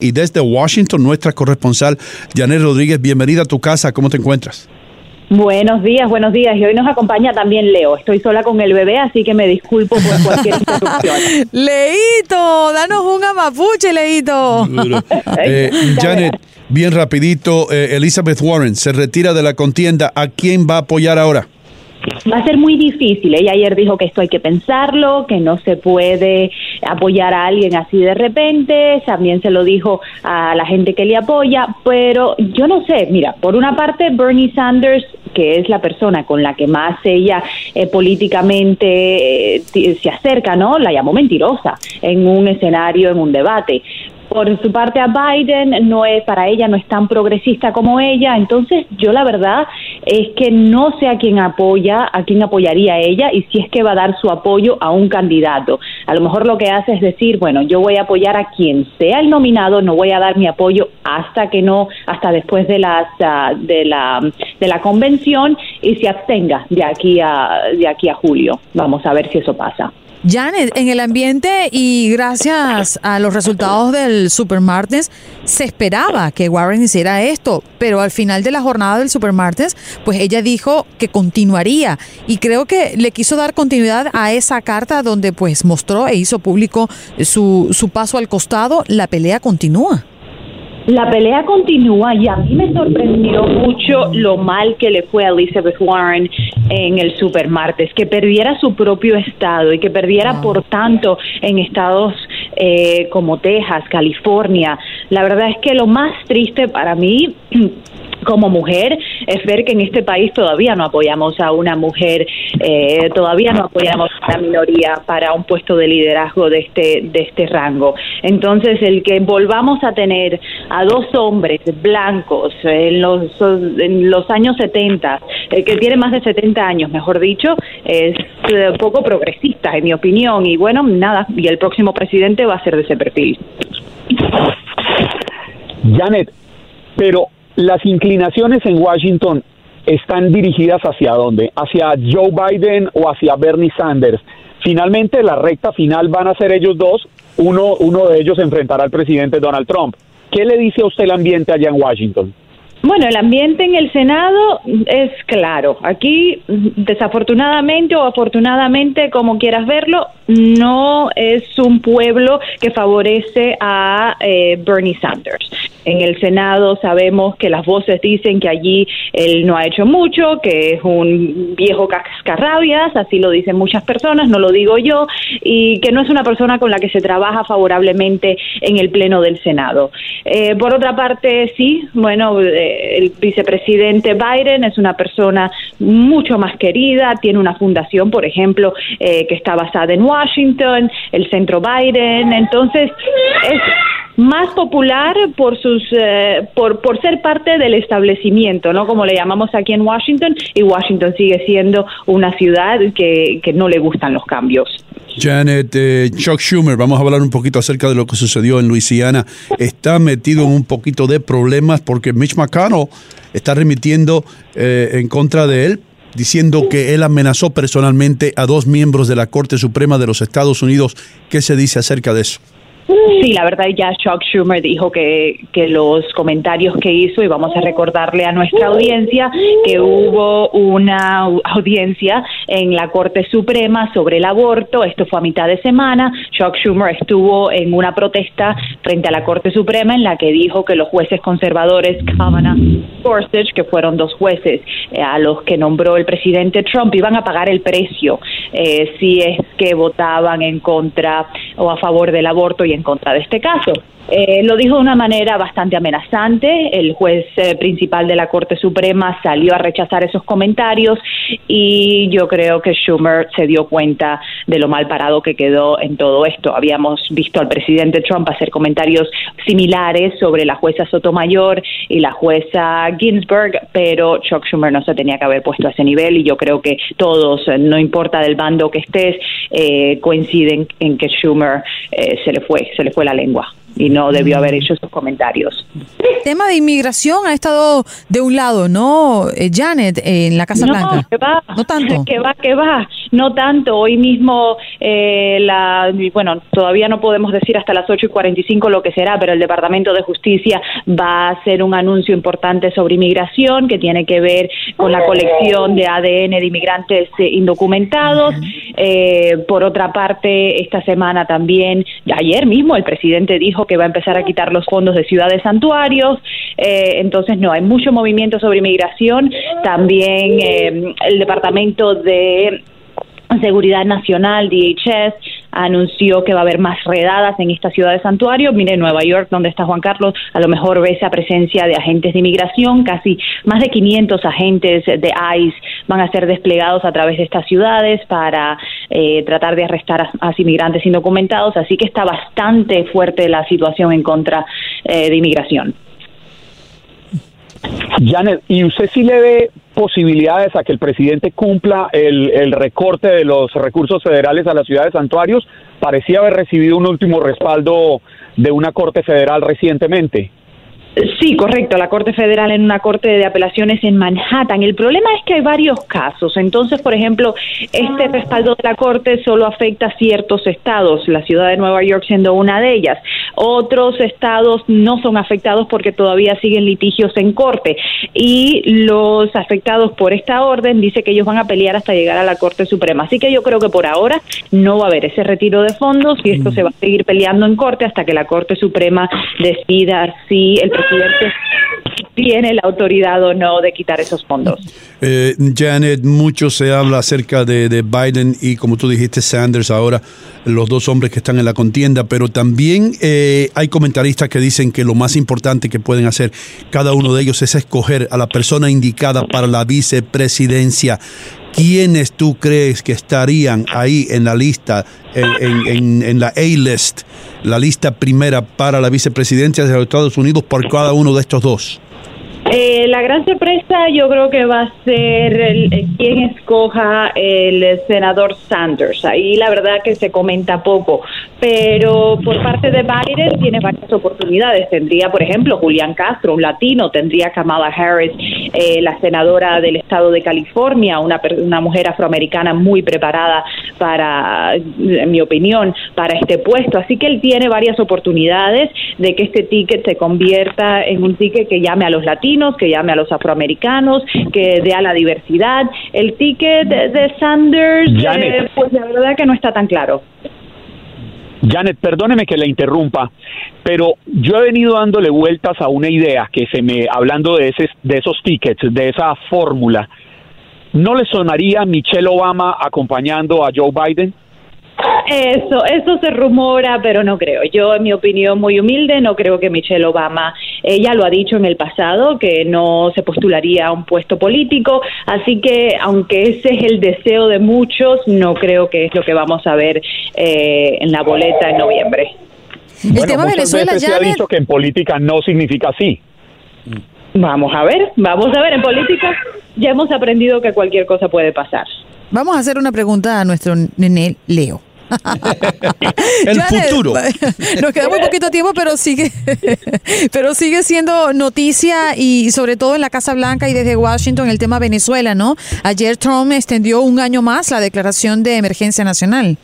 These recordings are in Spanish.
Y desde Washington, nuestra corresponsal, Janet Rodríguez, bienvenida a tu casa. ¿Cómo te encuentras? Buenos días, buenos días. Y hoy nos acompaña también Leo. Estoy sola con el bebé, así que me disculpo por cualquier interrupción. Leito, danos un amapuche, Leito. Eh, Janet, bien rapidito, eh, Elizabeth Warren se retira de la contienda. ¿A quién va a apoyar ahora? Va a ser muy difícil. Ella ayer dijo que esto hay que pensarlo, que no se puede apoyar a alguien así de repente. También se lo dijo a la gente que le apoya, pero yo no sé. Mira, por una parte, Bernie Sanders, que es la persona con la que más ella eh, políticamente eh, se acerca, ¿no? La llamó mentirosa en un escenario, en un debate por su parte a Biden no es para ella no es tan progresista como ella entonces yo la verdad es que no sé a quién apoya a quién apoyaría ella y si es que va a dar su apoyo a un candidato. A lo mejor lo que hace es decir bueno yo voy a apoyar a quien sea el nominado no voy a dar mi apoyo hasta que no hasta después de las ah, de la de la convención y se abstenga de aquí a de aquí a julio. Vamos a ver si eso pasa Janet, en el ambiente y gracias a los resultados del Supermartes, se esperaba que Warren hiciera esto, pero al final de la jornada del Supermartes, pues ella dijo que continuaría y creo que le quiso dar continuidad a esa carta donde pues mostró e hizo público su, su paso al costado. La pelea continúa. La pelea continúa y a mí me sorprendió mucho lo mal que le fue a Elizabeth Warren en el supermartes, que perdiera su propio estado y que perdiera por tanto en estados eh, como Texas, California. La verdad es que lo más triste para mí como mujer es ver que en este país todavía no apoyamos a una mujer, eh, todavía no apoyamos a una minoría para un puesto de liderazgo de este, de este rango. Entonces, el que volvamos a tener a dos hombres blancos en los, en los años 70, el que tiene más de 70 años, mejor dicho, es eh, poco progresista, en mi opinión. Y bueno, nada, y el próximo presidente va a ser de ese perfil. Janet, pero las inclinaciones en Washington están dirigidas hacia dónde? ¿Hacia Joe Biden o hacia Bernie Sanders? Finalmente, la recta final van a ser ellos dos. Uno, uno de ellos enfrentará al presidente Donald Trump. ¿Qué le dice a usted el ambiente allá en Washington? Bueno, el ambiente en el Senado es claro. Aquí, desafortunadamente o afortunadamente, como quieras verlo, no es un pueblo que favorece a eh, Bernie Sanders. En el Senado sabemos que las voces dicen que allí él no ha hecho mucho, que es un viejo cascarrabias, así lo dicen muchas personas, no lo digo yo, y que no es una persona con la que se trabaja favorablemente en el Pleno del Senado. Eh, por otra parte, sí, bueno, eh, el vicepresidente Biden es una persona mucho más querida, tiene una fundación, por ejemplo, que está basada en Washington, el centro Biden, entonces es más popular por sus eh, por, por ser parte del establecimiento, ¿no? Como le llamamos aquí en Washington y Washington sigue siendo una ciudad que, que no le gustan los cambios. Janet, eh, Chuck Schumer, vamos a hablar un poquito acerca de lo que sucedió en Luisiana. Está metido en un poquito de problemas porque Mitch McConnell está remitiendo eh, en contra de él diciendo que él amenazó personalmente a dos miembros de la Corte Suprema de los Estados Unidos. ¿Qué se dice acerca de eso? Sí, la verdad ya Chuck Schumer dijo que, que los comentarios que hizo, y vamos a recordarle a nuestra audiencia que hubo una audiencia en la Corte Suprema sobre el aborto, esto fue a mitad de semana, Chuck Schumer estuvo en una protesta frente a la Corte Suprema en la que dijo que los jueces conservadores, Kavanaugh Gorsuch, que fueron dos jueces eh, a los que nombró el presidente Trump, iban a pagar el precio eh, si es que votaban en contra o a favor del aborto y contra de este caso. Eh, lo dijo de una manera bastante amenazante. El juez eh, principal de la Corte Suprema salió a rechazar esos comentarios y yo creo que Schumer se dio cuenta de lo mal parado que quedó en todo esto. Habíamos visto al presidente Trump hacer comentarios similares sobre la jueza Sotomayor y la jueza Ginsburg, pero Chuck Schumer no se tenía que haber puesto a ese nivel y yo creo que todos, no importa del bando que estés, eh, coinciden en que Schumer se le fue, se le fue la lengua y no debió haber hecho esos comentarios. El tema de inmigración ha estado de un lado, ¿no, eh, Janet, en la Casa no, Blanca? Que va, no tanto. Que va, que va. no tanto. Hoy mismo, eh, la, bueno, todavía no podemos decir hasta las 8 y 45 lo que será, pero el Departamento de Justicia va a hacer un anuncio importante sobre inmigración que tiene que ver con la colección de ADN de inmigrantes eh, indocumentados. Eh, por otra parte, esta semana también, ayer mismo, el presidente dijo que va a empezar a quitar los fondos de ciudades santuarios. Eh, entonces, no, hay mucho movimiento sobre inmigración. También eh, el Departamento de Seguridad Nacional, DHS, anunció que va a haber más redadas en esta ciudad de santuario. Mire, Nueva York, donde está Juan Carlos, a lo mejor ve esa presencia de agentes de inmigración, casi más de 500 agentes de ICE van a ser desplegados a través de estas ciudades para eh, tratar de arrestar a, inmigrantes indocumentados, así que está bastante fuerte la situación en contra eh, de inmigración. Janet, ¿y usted sí le ve posibilidades a que el presidente cumpla el, el, recorte de los recursos federales a la ciudad de santuarios? Parecía haber recibido un último respaldo de una corte federal recientemente. Sí, correcto, la Corte Federal en una Corte de Apelaciones en Manhattan. El problema es que hay varios casos. Entonces, por ejemplo, este respaldo de la Corte solo afecta a ciertos estados, la ciudad de Nueva York siendo una de ellas. Otros estados no son afectados porque todavía siguen litigios en Corte. Y los afectados por esta orden dice que ellos van a pelear hasta llegar a la Corte Suprema. Así que yo creo que por ahora no va a haber ese retiro de fondos y esto se va a seguir peleando en Corte hasta que la Corte Suprema decida si el presidente tiene la autoridad o no de quitar esos fondos. Eh, Janet, mucho se habla acerca de, de, Biden y como tú dijiste Sanders ahora, los dos hombres que están en la contienda, pero también eh, hay comentaristas que dicen que lo más importante que pueden hacer cada uno de ellos es escoger a la persona indicada para la vicepresidencia. ¿Quiénes tú crees que estarían ahí en la lista, en, en, la A-list, la lista primera para la vicepresidencia de los Estados Unidos por cada uno de estos dos? Eh, la gran sorpresa yo creo que va a ser el, quien escoja el senador Sanders. Ahí la verdad que se comenta poco, pero por parte de Biden tiene varias oportunidades. Tendría, por ejemplo, Julián Castro, un latino, tendría Kamala Harris, eh, la senadora del estado de California, una, una mujer afroamericana muy preparada para, en mi opinión, para este puesto. Así que él tiene varias oportunidades de que este ticket se convierta en un ticket que llame a los latinos que llame a los afroamericanos, que dé a la diversidad. El ticket de, de Sanders, eh, pues la verdad que no está tan claro. Janet, perdóneme que la interrumpa, pero yo he venido dándole vueltas a una idea que se me, hablando de, ese, de esos tickets, de esa fórmula, ¿no le sonaría Michelle Obama acompañando a Joe Biden? Eso, eso se rumora, pero no creo. Yo, en mi opinión muy humilde, no creo que Michelle Obama, ella lo ha dicho en el pasado, que no se postularía a un puesto político, así que aunque ese es el deseo de muchos, no creo que es lo que vamos a ver eh, en la boleta en noviembre. Bueno, el tema Venezuela veces ya se ha dicho que en política no significa así. Vamos a ver, vamos a ver, en política ya hemos aprendido que cualquier cosa puede pasar. Vamos a hacer una pregunta a nuestro nene Leo. el futuro. Nos queda muy poquito tiempo, pero sigue, pero sigue siendo noticia y sobre todo en la Casa Blanca y desde Washington el tema Venezuela, ¿no? Ayer Trump extendió un año más la declaración de emergencia nacional.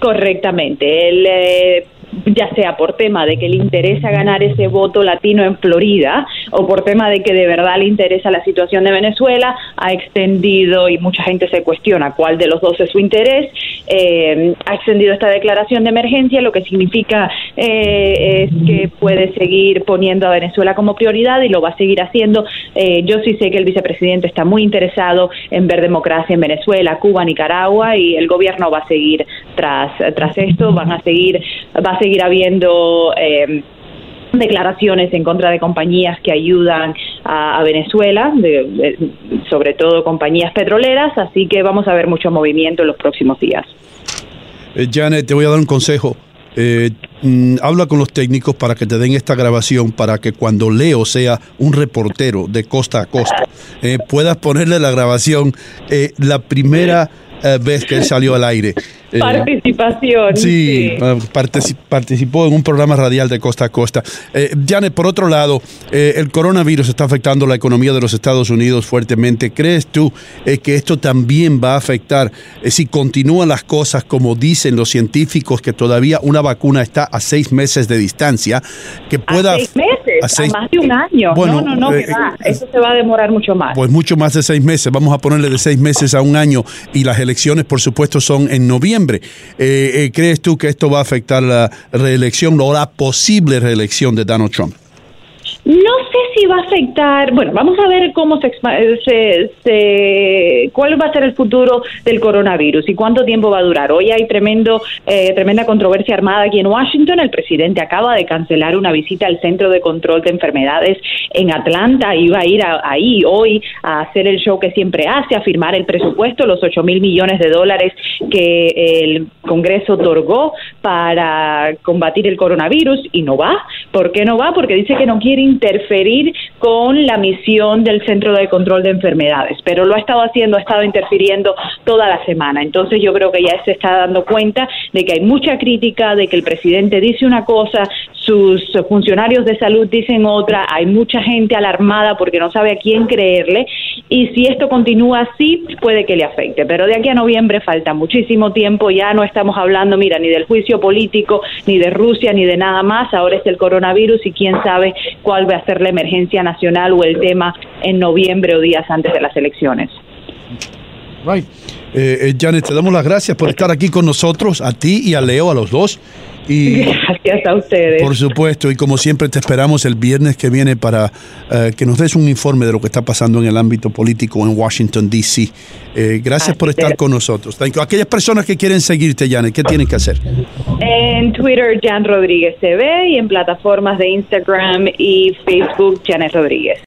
Correctamente. El eh, ya sea por tema de que le interesa ganar ese voto latino en Florida o por tema de que de verdad le interesa la situación de Venezuela, ha extendido, y mucha gente se cuestiona cuál de los dos es su interés, eh, ha extendido esta declaración de emergencia, lo que significa eh, es que puede seguir poniendo a Venezuela como prioridad y lo va a seguir haciendo. Eh, yo sí sé que el vicepresidente está muy interesado en ver democracia en Venezuela, Cuba, Nicaragua y el gobierno va a seguir tras, tras esto, van a seguir, va a seguir habiendo eh, declaraciones en contra de compañías que ayudan a, Venezuela, sobre todo compañías petroleras, así que vamos a ver mucho movimiento en los próximos días. Eh, Janet, te voy a dar un consejo. Eh, mm, habla con los técnicos para que te den esta grabación para que cuando Leo sea un reportero de costa a costa eh, puedas ponerle la grabación eh, la primera vez que salió al aire. Participación. Sí, participó en un programa radial de costa a costa. Janet, por otro lado, el coronavirus está afectando la economía de los Estados Unidos fuertemente. ¿Crees tú que esto también va a afectar si continúan las cosas como dicen los científicos, que todavía una vacuna está a seis meses de distancia, que pueda... A seis meses, a, más de un año. Bueno, no, no, no, que va. Eso se va a demorar mucho más. Pues mucho más de seis meses. Vamos a ponerle de seis meses a un año y las elecciones, por supuesto, son en noviembre. Eh, eh, ¿Crees tú que esto va a afectar la reelección o la posible reelección de Donald Trump? No sé si va a afectar, bueno, vamos a ver cómo se, se, cuál va a ser el futuro del coronavirus y cuánto tiempo va a durar. Hoy hay tremendo, eh, tremenda controversia armada aquí en Washington. El presidente acaba de cancelar una visita al Centro de Control de Enfermedades en Atlanta. Iba a ir ahí hoy a hacer el show que siempre hace, a firmar el presupuesto, los 8 mil millones de dólares que el Congreso otorgó para combatir el coronavirus y no va. ¿Por qué no va? Porque dice que no quiere interferir con la misión del Centro de Control de Enfermedades, pero lo ha estado haciendo, ha estado interfiriendo toda la semana. Entonces yo creo que ya se está dando cuenta de que hay mucha crítica, de que el presidente dice una cosa, sus funcionarios de salud dicen otra, hay mucha gente alarmada porque no sabe a quién creerle y si esto continúa así puede que le afecte, pero de aquí a noviembre falta muchísimo tiempo, ya no estamos hablando, mira, ni del juicio político, ni de Rusia, ni de nada más, ahora es el coronavirus y quién sabe cuál va a ser la emergencia nacional o el tema en noviembre o días antes de las elecciones. Right. Eh, eh, Janet, te damos las gracias por estar aquí con nosotros, a ti y a Leo, a los dos. Y, Gracias a ustedes. Por supuesto, y como siempre te esperamos el viernes que viene para eh, que nos des un informe de lo que está pasando en el ámbito político en Washington, D.C. Eh, gracias por estar con nosotros. Aquellas personas que quieren seguirte, Janet, ¿qué tienen que hacer? En Twitter, Jan Rodríguez TV y en plataformas de Instagram y Facebook, Janet Rodríguez.